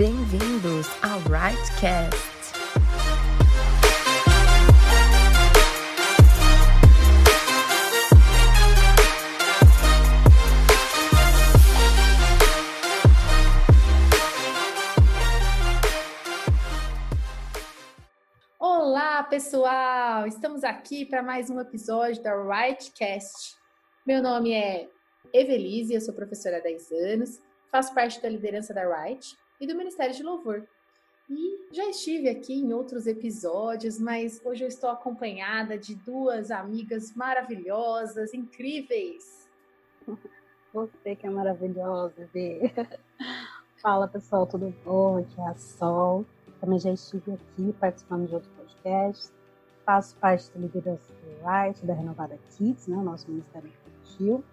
Bem-vindos ao Rightcast. Olá, pessoal! Estamos aqui para mais um episódio da Rightcast. Meu nome é Evelise, eu sou professora há 10 anos, faço parte da liderança da Right e do Ministério de Louvor. E já estive aqui em outros episódios, mas hoje eu estou acompanhada de duas amigas maravilhosas, incríveis. Você que é maravilhosa, Vê. Fala pessoal, tudo bom? Aqui é a Sol. Também já estive aqui participando de outros podcasts. Faço parte da liderança do Right, da Renovada Kids, né, nosso Ministério Infantil.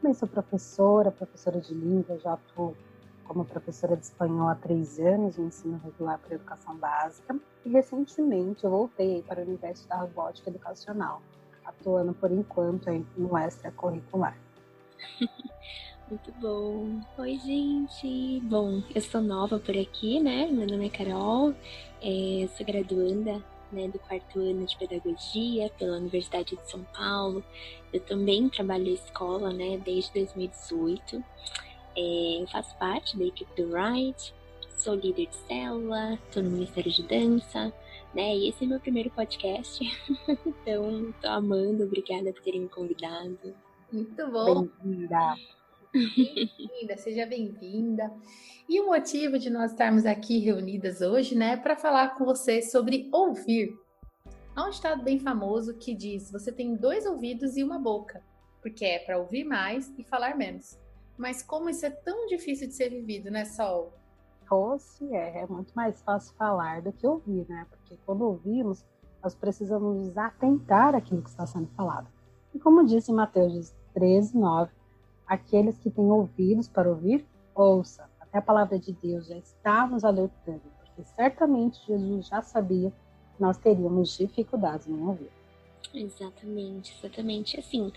Também sou professora, professora de língua, já atuo como professora de espanhol há três anos, no ensino regular para educação básica. E recentemente eu voltei para o universo da robótica educacional, atuando por enquanto no extracurricular. Muito bom. Oi, gente. Bom, eu sou nova por aqui, né? Meu nome é Carol, é, sou graduanda né, do quarto ano de pedagogia pela Universidade de São Paulo. Eu também trabalho em escola, né, desde 2018. É, eu faço parte da equipe do Right, sou líder de célula, estou no Ministério de Dança, né, e esse é meu primeiro podcast. então, estou amando, obrigada por terem me convidado. Muito bom. Bem-vinda. Bem-vinda, seja bem-vinda. E o motivo de nós estarmos aqui reunidas hoje, né, para falar com você sobre ouvir. Há um estado bem famoso que diz: você tem dois ouvidos e uma boca, porque é para ouvir mais e falar menos. Mas como isso é tão difícil de ser vivido, né, Sol? Ou se é, é muito mais fácil falar do que ouvir, né? Porque quando ouvimos, nós precisamos nos atentar àquilo que está sendo falado. E como disse em Mateus 13, 9, aqueles que têm ouvidos para ouvir, ouça. Até a palavra de Deus já está nos alertando, porque certamente Jesus já sabia que nós teríamos dificuldades em ouvir. Exatamente, exatamente. Assim,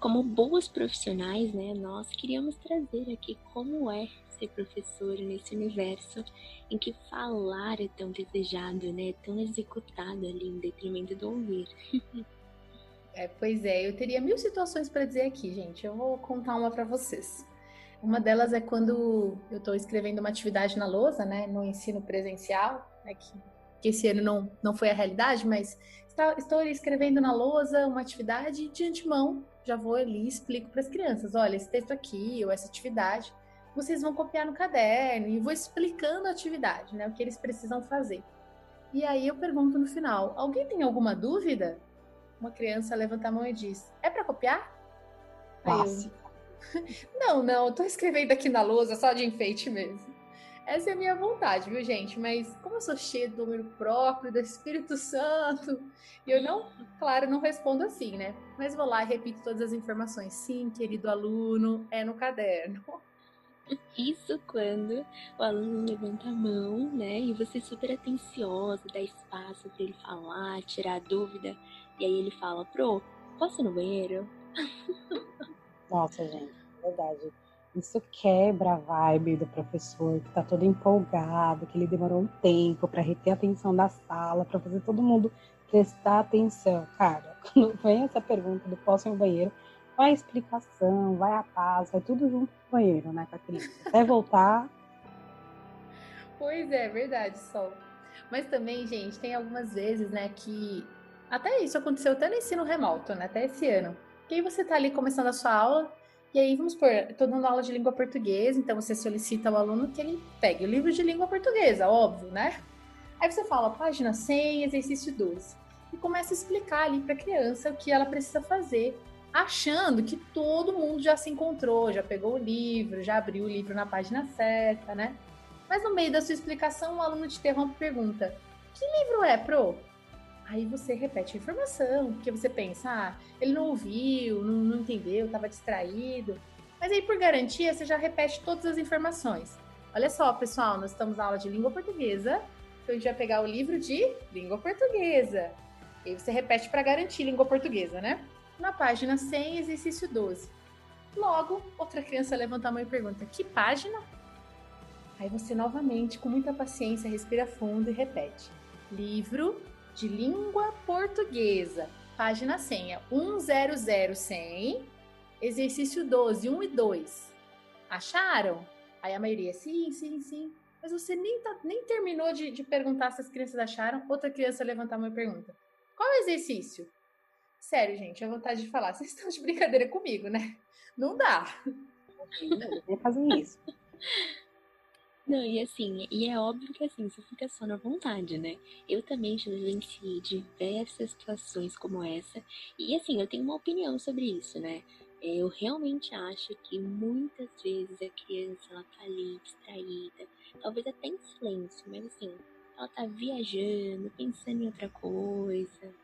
como boas profissionais, né, nós queríamos trazer aqui como é ser professor nesse universo em que falar é tão desejado, né, tão executado ali em detrimento do ouvir. É, pois é, eu teria mil situações para dizer aqui, gente. Eu vou contar uma para vocês. Uma delas é quando eu estou escrevendo uma atividade na lousa, né, no ensino presencial, né, que, que esse ano não, não foi a realidade, mas está, estou escrevendo na lousa uma atividade de antemão, já vou ali e explico para as crianças, olha, esse texto aqui ou essa atividade, vocês vão copiar no caderno e vou explicando a atividade, né, o que eles precisam fazer. E aí eu pergunto no final, alguém tem alguma dúvida? uma criança levanta a mão e diz: É para copiar? Fácil. Eu, não, não, tô escrevendo aqui na lousa só de enfeite mesmo. Essa é a minha vontade, viu, gente? Mas como eu sou cheia do número próprio, do Espírito Santo, e eu não, claro, não respondo assim, né? Mas vou lá e repito todas as informações. Sim, querido aluno, é no caderno. Isso quando o aluno levanta a mão, né? E você super atenciosa, dá espaço para ele falar, tirar dúvida. E aí ele fala, pro, posso ir no banheiro? Nossa, gente, verdade. Isso quebra a vibe do professor que tá todo empolgado, que ele demorou um tempo para reter a atenção da sala, para fazer todo mundo prestar atenção. Cara, quando vem essa pergunta do posso ir no banheiro, vai a explicação, vai a paz, vai tudo junto no banheiro, né, com a criança. Até voltar. Pois é, verdade, Sol. Mas também, gente, tem algumas vezes, né, que até isso aconteceu até no ensino remoto, né? Até esse ano. E aí você tá ali começando a sua aula, e aí, vamos por, tô dando aula de língua portuguesa, então você solicita ao aluno que ele pegue o livro de língua portuguesa, óbvio, né? Aí você fala, página 100, exercício 12. E começa a explicar ali para a criança o que ela precisa fazer, achando que todo mundo já se encontrou, já pegou o livro, já abriu o livro na página certa, né? Mas no meio da sua explicação, o aluno te interrompe e pergunta: Que livro é, pro? Aí você repete a informação, porque você pensa, ah, ele não ouviu, não, não entendeu, estava distraído. Mas aí, por garantia, você já repete todas as informações. Olha só, pessoal, nós estamos na aula de língua portuguesa, então a gente vai pegar o livro de língua portuguesa. E aí você repete para garantir língua portuguesa, né? Na página 100, exercício 12. Logo, outra criança levanta a mão e pergunta: Que página? Aí você novamente, com muita paciência, respira fundo e repete. Livro de língua portuguesa, página senha 100 exercício 12, 1 e 2. Acharam? Aí a maioria, sim, sim, sim. Mas você nem, tá, nem terminou de, de perguntar se as crianças acharam. Outra criança levantar uma pergunta. Qual é o exercício? Sério, gente, a vontade de falar. Vocês estão de brincadeira comigo, né? Não dá. Não fazer isso. Não, e assim, e é óbvio que assim, você fica só na vontade, né? Eu também já vivenciei diversas situações como essa, e assim, eu tenho uma opinião sobre isso, né? É, eu realmente acho que muitas vezes a criança, ela tá ali distraída, talvez até em silêncio, mas assim, ela tá viajando, pensando em outra coisa.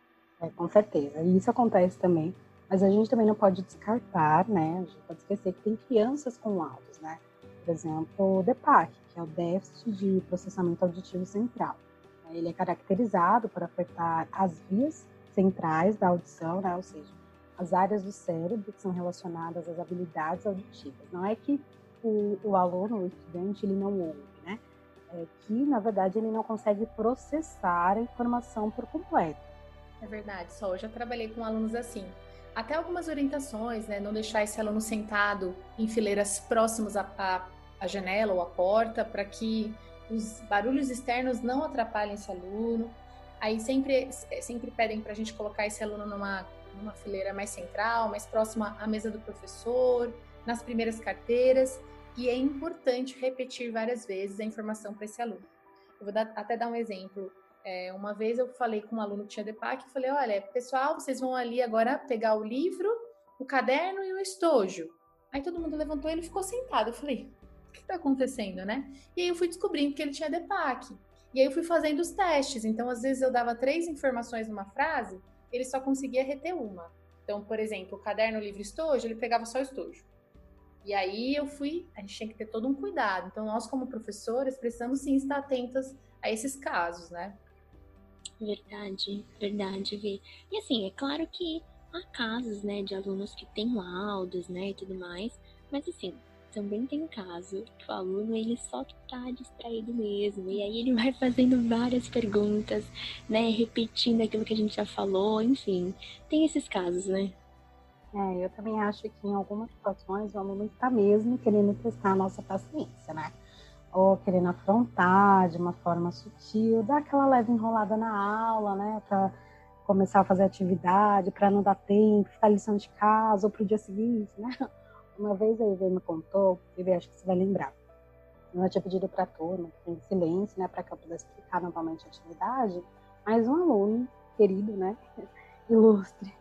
É, com certeza, e isso acontece também, mas a gente também não pode descartar, né? A gente pode esquecer que tem crianças com laudos, né? Por exemplo, o DEPAC, que é o déficit de processamento auditivo central. Ele é caracterizado por afetar as vias centrais da audição, né? ou seja, as áreas do cérebro que são relacionadas às habilidades auditivas. Não é que o, o aluno, o estudante, ele não ouve, né? É que, na verdade, ele não consegue processar a informação por completo. É verdade, só eu já trabalhei com alunos assim. Até algumas orientações, né? Não deixar esse aluno sentado em fileiras próximas à, a janela ou a porta para que os barulhos externos não atrapalhem esse aluno. Aí sempre, sempre pedem para a gente colocar esse aluno numa, numa fileira mais central, mais próxima à mesa do professor, nas primeiras carteiras, e é importante repetir várias vezes a informação para esse aluno. Eu vou dar, até dar um exemplo. É, uma vez eu falei com um aluno que tinha DEPAC e falei: olha, pessoal, vocês vão ali agora pegar o livro, o caderno e o estojo. Aí todo mundo levantou e ele ficou sentado. Eu falei: que está acontecendo, né? E aí eu fui descobrindo que ele tinha DEPAC. E aí eu fui fazendo os testes. Então, às vezes eu dava três informações numa frase, ele só conseguia reter uma. Então, por exemplo, o caderno livre estojo, ele pegava só o estojo. E aí eu fui, a gente tinha que ter todo um cuidado. Então, nós como professores precisamos sim estar atentas a esses casos, né? Verdade, verdade, Vi. E assim, é claro que há casos, né, de alunos que têm laudos, né, e tudo mais, mas assim, também tem caso que o aluno ele só tá distraído mesmo e aí ele vai fazendo várias perguntas, né, repetindo aquilo que a gente já falou, enfim, tem esses casos, né? É, eu também acho que em algumas situações o aluno está mesmo querendo testar a nossa paciência, né? Ou querendo afrontar de uma forma sutil, dar aquela leve enrolada na aula, né, para começar a fazer atividade, para não dar tempo, ficar lição de casa ou para o dia seguinte, né? Uma vez a Ivê me contou, Ivê, acho que você vai lembrar. Eu tinha pedido para a turma, em silêncio, né, para que eu pudesse explicar novamente a atividade, mas um aluno querido, né, ilustre,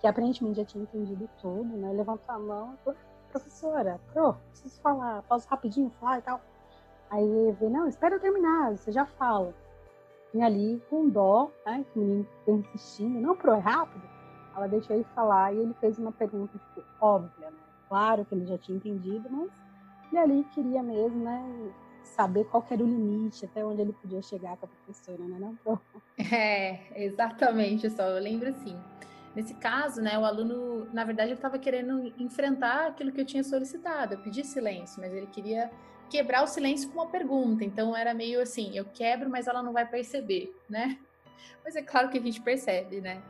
que aparentemente já tinha entendido tudo, né, levantou a mão e falou, professora, pro, preciso falar, posso rapidinho falar e tal. Aí Ivê, não, espera eu terminar, você já fala. E ali, com dó, né, que o menino ficou insistindo, não, pro, é rápido. Ela deixou ele falar e ele fez uma pergunta, tipo, óbvia, né, claro que ele já tinha entendido, mas ele ali queria mesmo, né, saber qual era o limite, até onde ele podia chegar com a professora, né, não? É, exatamente, só eu lembro assim. Nesse caso, né, o aluno, na verdade, ele estava querendo enfrentar aquilo que eu tinha solicitado. Eu pedi silêncio, mas ele queria quebrar o silêncio com uma pergunta. Então era meio assim, eu quebro, mas ela não vai perceber, né? Mas é claro que a gente percebe, né?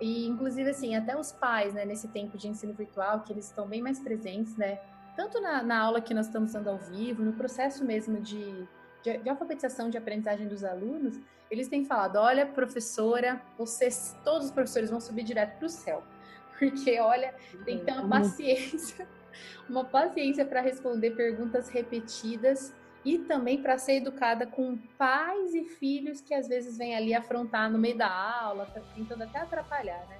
E, inclusive, assim, até os pais, né, nesse tempo de ensino virtual, que eles estão bem mais presentes, né? Tanto na, na aula que nós estamos dando ao vivo, no processo mesmo de, de, de, alfabetização, de aprendizagem dos alunos, eles têm falado: olha, professora, vocês, todos os professores vão subir direto para o céu. Porque, olha, tem que ter uma uhum. paciência, uma paciência para responder perguntas repetidas e também para ser educada com pais e filhos que às vezes vêm ali afrontar no meio da aula, tá tentando até atrapalhar, né?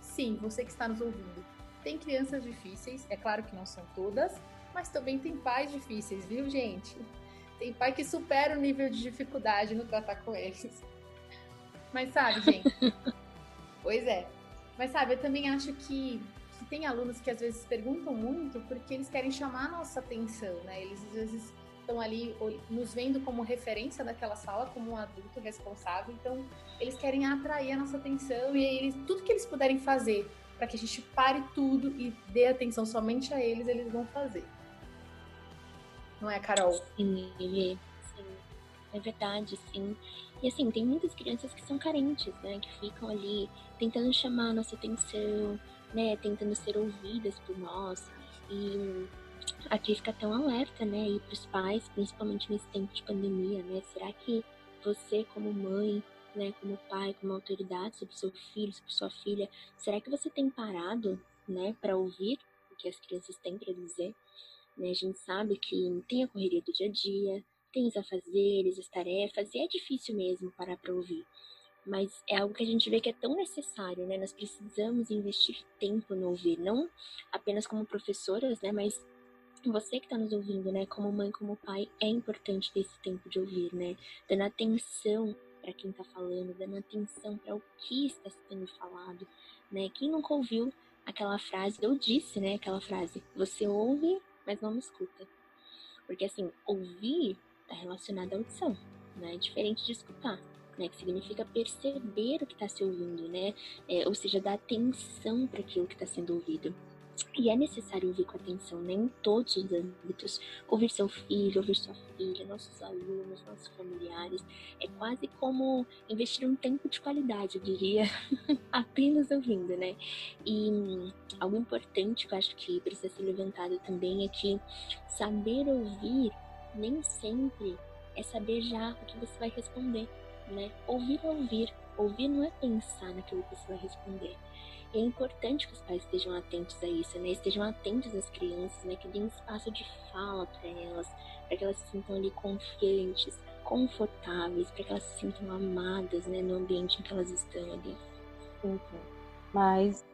Sim, você que está nos ouvindo, tem crianças difíceis, é claro que não são todas, mas também tem pais difíceis, viu, gente? Tem pai que supera o nível de dificuldade no tratar com eles. Mas sabe, gente? pois é. Mas sabe, eu também acho que, que tem alunos que às vezes perguntam muito porque eles querem chamar a nossa atenção, né? Eles às vezes estão ali nos vendo como referência daquela sala, como um adulto responsável. Então, eles querem atrair a nossa atenção e eles, tudo que eles puderem fazer para que a gente pare tudo e dê atenção somente a eles, eles vão fazer. não é, Carol? Sim, sim, é verdade, sim. E assim, tem muitas crianças que são carentes, né? Que ficam ali tentando chamar a nossa atenção, né? Tentando ser ouvidas por nós. E aqui fica tão alerta, né? E para os pais, principalmente nesse tempo de pandemia, né? Será que você, como mãe, né, como pai, como autoridade sobre seu filho, sobre sua filha, será que você tem parado, né, para ouvir o que as crianças têm para dizer? Né, a gente sabe que tem a correria do dia a dia, tem os afazeres, as tarefas, e é difícil mesmo parar para ouvir. Mas é algo que a gente vê que é tão necessário, né? Nós precisamos investir tempo no ouvir, não apenas como professoras, né? Mas você que está nos ouvindo, né? Como mãe, como pai, é importante ter esse tempo de ouvir, né? Dando atenção para quem está falando, dando atenção para o que está sendo falado, né? Quem nunca ouviu aquela frase, eu disse, né? Aquela frase, você ouve, mas não me escuta. Porque assim, ouvir está relacionado à audição, né? É diferente de escutar. Né, que significa perceber o que está se ouvindo, né? É, ou seja, dar atenção para aquilo que está sendo ouvido. E é necessário ouvir com atenção, né, em todos os âmbitos. Ouvir seu filho, ouvir sua filha, nossos alunos, nossos familiares. É quase como investir um tempo de qualidade, eu diria, apenas ouvindo, né? E algo importante que eu acho que precisa ser levantado também é que saber ouvir nem sempre é saber já o que você vai responder, né? Ouvir ouvir. Ouvir não é pensar naquilo que você vai responder é importante que os pais estejam atentos a isso, né? Estejam atentos às crianças, né? Que deem espaço de fala para elas, para que elas se sintam ali confiantes, confortáveis, para que elas se sintam amadas, né? No ambiente em que elas estão ali. Uhum. Mas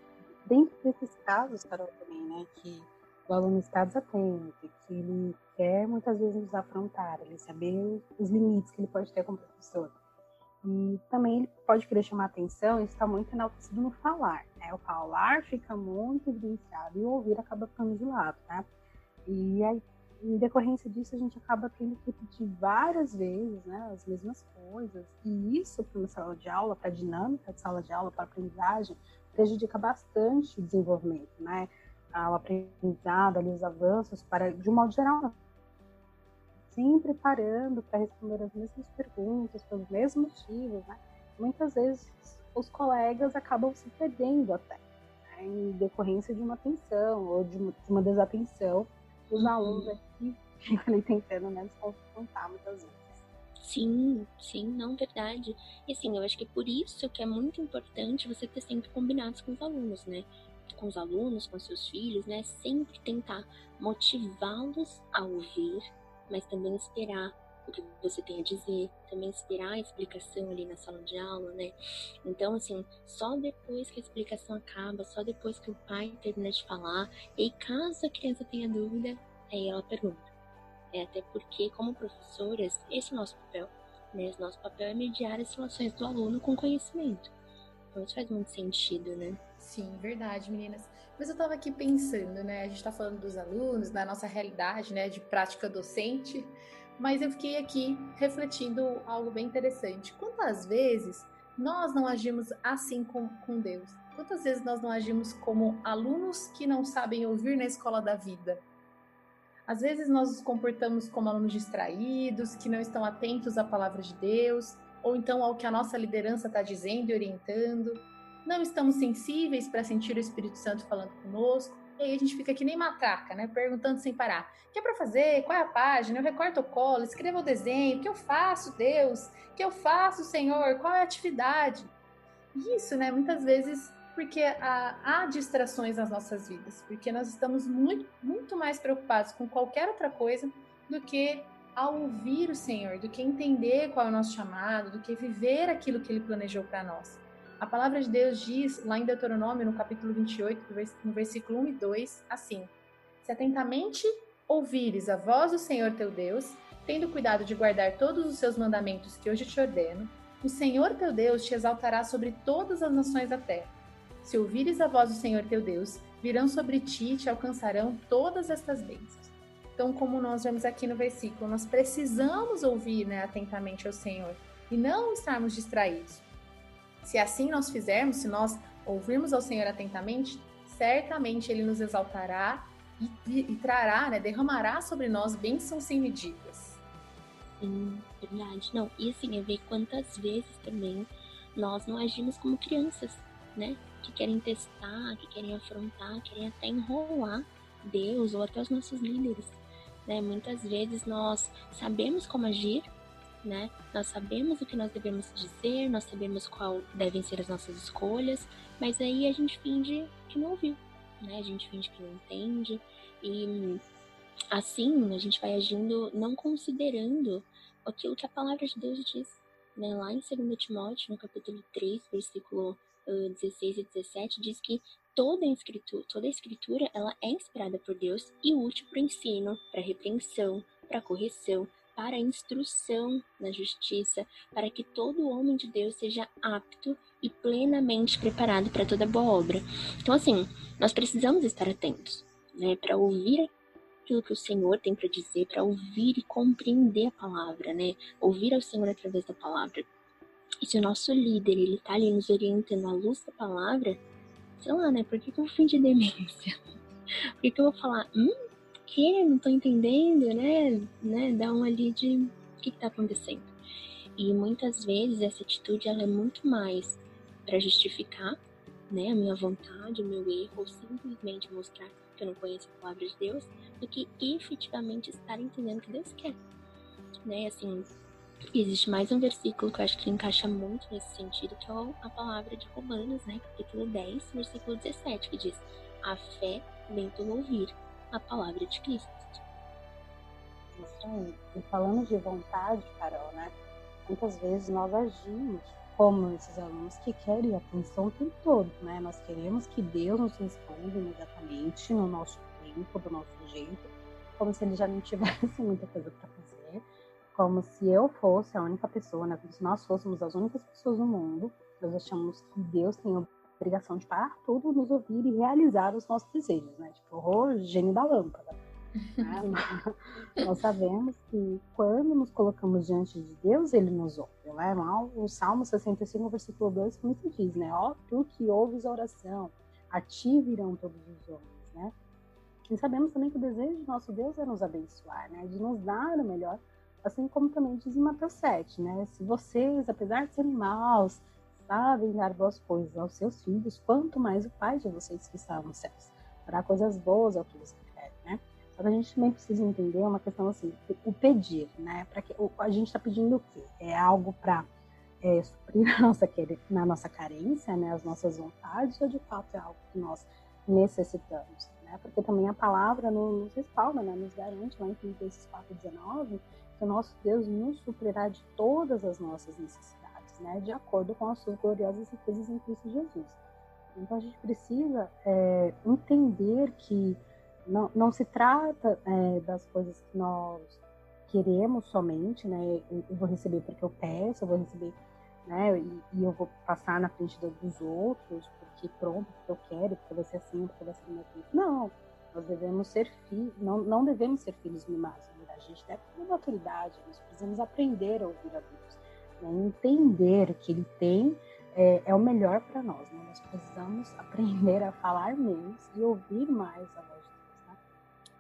dentro desses casos, Carol, também, né? Que o aluno está desatento, que ele quer muitas vezes nos afrontar, ele saber os limites que ele pode ter como professor e também ele pode querer chamar atenção e está muito enaltecido no falar. Né? O falar fica muito evidenciado e o ouvir acaba ficando de lado, né? E aí, em decorrência disso, a gente acaba tendo que repetir várias vezes né, as mesmas coisas. E isso, para uma sala de aula, para a dinâmica de sala de aula, para a aprendizagem, prejudica bastante o desenvolvimento, né? O aprendizado, ali, os avanços, para, de um modo geral, sempre parando para responder as mesmas perguntas, pelos mesmos motivos, né? Muitas vezes os colegas acabam se perdendo até, né? em decorrência de uma atenção ou de uma, de uma desatenção. Os uhum. alunos aqui ficam ali tentando né, se confrontar muitas vezes. Sim, sim, não, verdade. E assim, eu acho que é por isso que é muito importante você ter sempre combinados com os alunos, né? Com os alunos, com seus filhos, né? Sempre tentar motivá-los a ouvir, mas também esperar o que você tem a dizer, também esperar a explicação ali na sala de aula, né? Então, assim, só depois que a explicação acaba, só depois que o pai termina de falar, e caso a criança tenha dúvida, aí ela pergunta. É até porque, como professoras, esse é o nosso papel, né? O nosso papel é mediar as relações do aluno com conhecimento. Então, isso faz muito sentido, né? Sim, verdade, meninas. Mas eu estava aqui pensando, né? A gente está falando dos alunos, da nossa realidade, né? De prática docente. Mas eu fiquei aqui refletindo algo bem interessante. Quantas vezes nós não agimos assim com, com Deus? Quantas vezes nós não agimos como alunos que não sabem ouvir na escola da vida? Às vezes nós nos comportamos como alunos distraídos, que não estão atentos à palavra de Deus, ou então ao que a nossa liderança está dizendo e orientando não estamos sensíveis para sentir o Espírito Santo falando conosco. E aí a gente fica que nem matraca, né? Perguntando sem parar. O que é para fazer? Qual é a página? Eu recorto o colo, escrevo o desenho. O que eu faço, Deus? O que eu faço, Senhor? Qual é a atividade? Isso, né? Muitas vezes porque há, há distrações nas nossas vidas. Porque nós estamos muito, muito mais preocupados com qualquer outra coisa do que ao ouvir o Senhor, do que entender qual é o nosso chamado, do que viver aquilo que Ele planejou para nós. A palavra de Deus diz, lá em Deuteronômio, no capítulo 28, no versículo 1 e 2, assim: Se atentamente ouvires a voz do Senhor teu Deus, tendo cuidado de guardar todos os seus mandamentos que hoje te ordeno, o Senhor teu Deus te exaltará sobre todas as nações da terra. Se ouvires a voz do Senhor teu Deus, virão sobre ti e te alcançarão todas estas bênçãos. Então, como nós vemos aqui no versículo, nós precisamos ouvir né, atentamente ao Senhor e não estarmos distraídos. Se assim nós fizermos, se nós ouvirmos ao Senhor atentamente, certamente Ele nos exaltará e, e trará, né, derramará sobre nós bênçãos sem medidas. Sim, verdade. Não, e assim, é ver quantas vezes também nós não agimos como crianças, né? Que querem testar, que querem afrontar, querem até enrolar Deus ou até os nossos líderes. Né? Muitas vezes nós sabemos como agir, né? Nós sabemos o que nós devemos dizer, nós sabemos qual devem ser as nossas escolhas, mas aí a gente finge que não ouviu, né? A gente finge que não entende e assim a gente vai agindo não considerando aquilo que a palavra de Deus diz, né? Lá em 2 Timóteo, no capítulo 3, versículo uh, 16 e 17, diz que toda a escritura, toda a escritura ela é inspirada por Deus e útil para o ensino, para repreensão, para correção, para a instrução na justiça, para que todo homem de Deus seja apto e plenamente preparado para toda boa obra. Então, assim, nós precisamos estar atentos, né, para ouvir aquilo que o Senhor tem para dizer, para ouvir e compreender a palavra, né, ouvir ao Senhor através da palavra. E se o nosso líder ele está ali nos orientando à luz da palavra, sei lá, né? Por que, que eu vou fingir demência? Por que, que eu vou falar, hum, que? Não tô entendendo, né? né? Dá um ali de o que, que tá acontecendo. E muitas vezes essa atitude ela é muito mais para justificar né, a minha vontade, o meu erro, ou simplesmente mostrar que eu não conheço a palavra de Deus, do que efetivamente estar entendendo o que Deus quer. Né, assim, existe mais um versículo que eu acho que encaixa muito nesse sentido, que é a palavra de Romanos, né, capítulo 10, versículo 17, que diz: A fé vem pelo ouvir a palavra de Cristo. Isso aí. E falando de vontade, Carol, né? Muitas vezes nós agimos como esses alunos que querem atenção o tempo todo, né? Nós queremos que Deus nos responda imediatamente, no nosso tempo, do nosso jeito, como se ele já não tivesse muita coisa para fazer, como se eu fosse a única pessoa, né? Como se nós fôssemos as únicas pessoas no mundo. Nós achamos que Deus tem obrigação de parar tudo, nos ouvir e realizar os nossos desejos, né? Tipo, o gênio da lâmpada. Né? Nós sabemos que quando nos colocamos diante de Deus, Ele nos ouve. Né? O Salmo 65, versículo 2, como se diz, né? Ó, tu que ouves a oração, a ti virão todos os homens, né? E sabemos também que o desejo de nosso Deus é nos abençoar, né? De nos dar o melhor, assim como também diz em Mateus 7, né? Se vocês, apesar de serem maus, sabem dar boas coisas aos seus filhos, quanto mais o Pai de vocês que está nos céus. Dará coisas boas ao que você quer, né? Só que a gente também precisa entender uma questão assim, o pedir, né? Para que a gente está pedindo o quê? É algo para é, suprir a nossa, na nossa carência, né? As nossas vontades, ou de fato é algo que nós necessitamos, né? Porque também a palavra nos respalda, né? Nos garante lá em Filipenses 4:19 que o nosso Deus nos suprirá de todas as nossas necessidades né, de acordo com as suas gloriosas riquezas em Cristo Jesus. Então a gente precisa é, entender que não, não se trata é, das coisas que nós queremos somente, né? Eu, vou receber porque eu peço, eu vou receber, né? E, e, eu vou passar na frente dos outros porque pronto, porque eu quero, porque vai ser assim, porque vai ser meu filho. Não, nós devemos ser filhos, não, não devemos ser filhos mimados. A gente deve ter maturidade, nós precisamos aprender a ouvir a Deus né? entender que ele tem é, é o melhor para nós. Né? Nós precisamos aprender a falar menos e ouvir mais a voz de Deus. Né?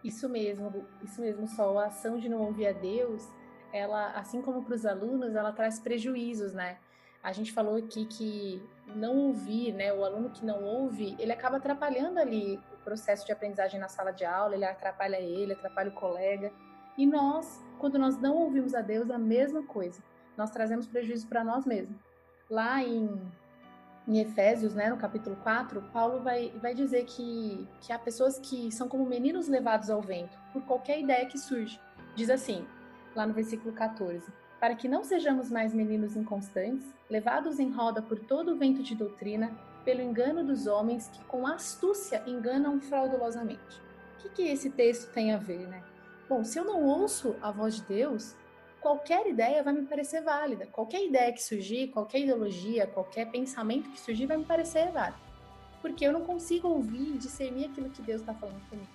Isso mesmo, isso mesmo, Sol. A ação de não ouvir a Deus, ela, assim como para os alunos, ela traz prejuízos, né? A gente falou aqui que não ouvir, né? O aluno que não ouve, ele acaba atrapalhando ali o processo de aprendizagem na sala de aula, ele atrapalha ele, atrapalha o colega. E nós, quando nós não ouvimos a Deus, a mesma coisa nós trazemos prejuízo para nós mesmos. Lá em, em Efésios, né, no capítulo 4, Paulo vai, vai dizer que, que há pessoas que são como meninos levados ao vento, por qualquer ideia que surge. Diz assim, lá no versículo 14: Para que não sejamos mais meninos inconstantes, levados em roda por todo o vento de doutrina, pelo engano dos homens que com astúcia enganam fraudulosamente. O que, que esse texto tem a ver, né? Bom, se eu não ouço a voz de Deus, qualquer ideia vai me parecer válida. Qualquer ideia que surgir, qualquer ideologia, qualquer pensamento que surgir vai me parecer válido. Porque eu não consigo ouvir e discernir aquilo que Deus está falando comigo.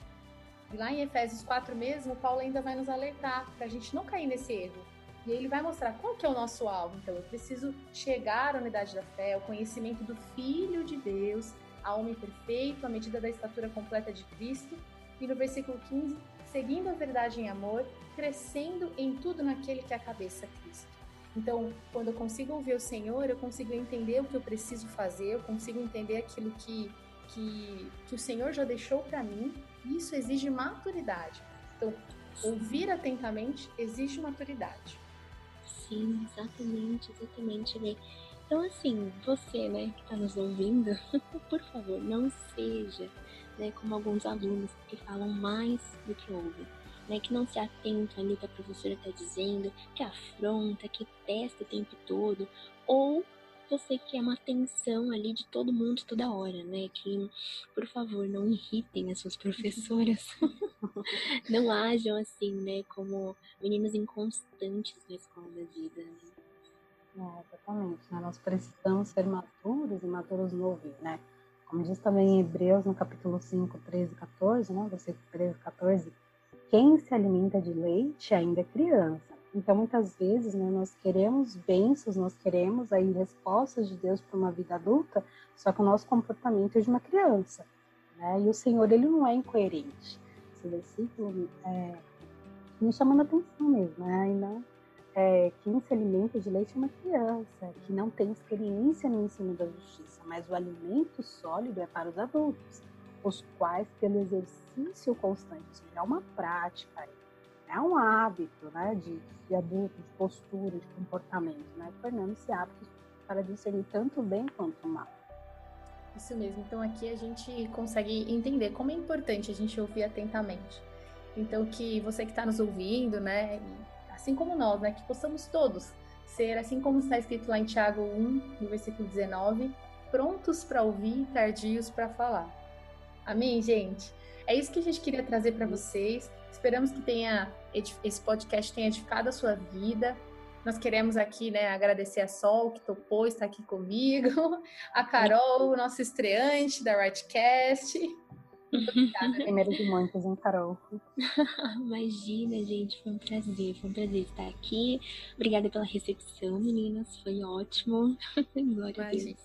E lá em Efésios 4 mesmo, Paulo ainda vai nos alertar para a gente não cair nesse erro. E ele vai mostrar qual que é o nosso alvo. Então, eu preciso chegar à unidade da fé, ao conhecimento do Filho de Deus, ao homem perfeito, à medida da estatura completa de Cristo. E no versículo 15, seguindo a verdade em amor, crescendo em tudo naquele que é a cabeça Cristo. Então, quando eu consigo ouvir o Senhor, eu consigo entender o que eu preciso fazer, eu consigo entender aquilo que, que, que o Senhor já deixou para mim. Isso exige maturidade. Então, ouvir atentamente exige maturidade. Sim, exatamente, exatamente, Lê. Então, assim, você, né, que está nos ouvindo, por favor, não seja né, como alguns alunos que falam mais do que ouvem né, que não se atenta ali que a professora está dizendo, que afronta, que testa o tempo todo, ou você quer uma atenção ali de todo mundo toda hora, né? Que, por favor, não irritem as suas professoras. não ajam assim, né? Como meninos inconstantes na escola da vida. Né? É, exatamente. Né? Nós precisamos ser maturos e maturos no ouvir, né? Como diz também em Hebreus, no capítulo 5, 13 e 14, né? Versículo 13 e 14, quem se alimenta de leite ainda é criança. Então, muitas vezes, né, nós queremos bênçãos, nós queremos aí respostas de Deus para uma vida adulta, só que o nosso comportamento é de uma criança. Né? E o Senhor, ele não é incoerente. Esse versículo é, me chamando a atenção mesmo, né? Ainda, é, quem se alimenta de leite é uma criança, que não tem experiência no ensino da justiça, mas o alimento sólido é para os adultos, os quais, pelo exercício constante, é uma prática, é um hábito né, de, de adulto, de postura, de comportamento, né, tornando-se hábitos para discernir tanto o bem quanto o mal. Isso mesmo. Então aqui a gente consegue entender como é importante a gente ouvir atentamente. Então que você que está nos ouvindo, né, assim como nós, né, que possamos todos ser, assim como está escrito lá em Tiago 1, no versículo 19, prontos para ouvir, tardios para falar. Amém, gente? É isso que a gente queria trazer para vocês. Esperamos que tenha esse podcast tenha edificado a sua vida. Nós queremos aqui, né, agradecer a Sol que topou estar aqui comigo, a Carol, nossa estreante da Rightcast. Primeiro de muitos, hein, Carol? Imagina, gente, foi um prazer, foi um prazer estar aqui. Obrigada pela recepção, meninas, foi ótimo. Glória a Deus.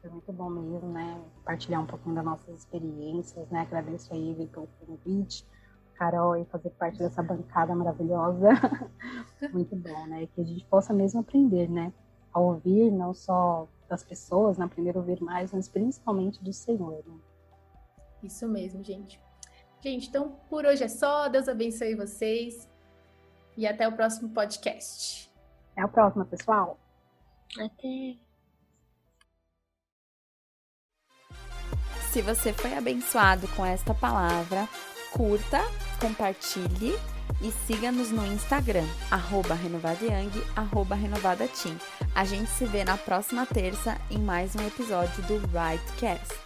Foi muito bom mesmo, né? Partilhar um pouquinho das nossas experiências, né? Agradeço a Ivy pelo convite, Carol, e fazer parte dessa bancada maravilhosa. muito bom, né? Que a gente possa mesmo aprender, né? A ouvir não só das pessoas, né? Primeiro ouvir mais, mas principalmente do Senhor, né? Isso mesmo, gente. Gente, então por hoje é só. Deus abençoe vocês. E até o próximo podcast. Até a próxima, pessoal. Até. Se você foi abençoado com esta palavra, curta, compartilhe e siga-nos no Instagram, arroba renovadayang, arroba renovadateam. A gente se vê na próxima terça em mais um episódio do Rightcast.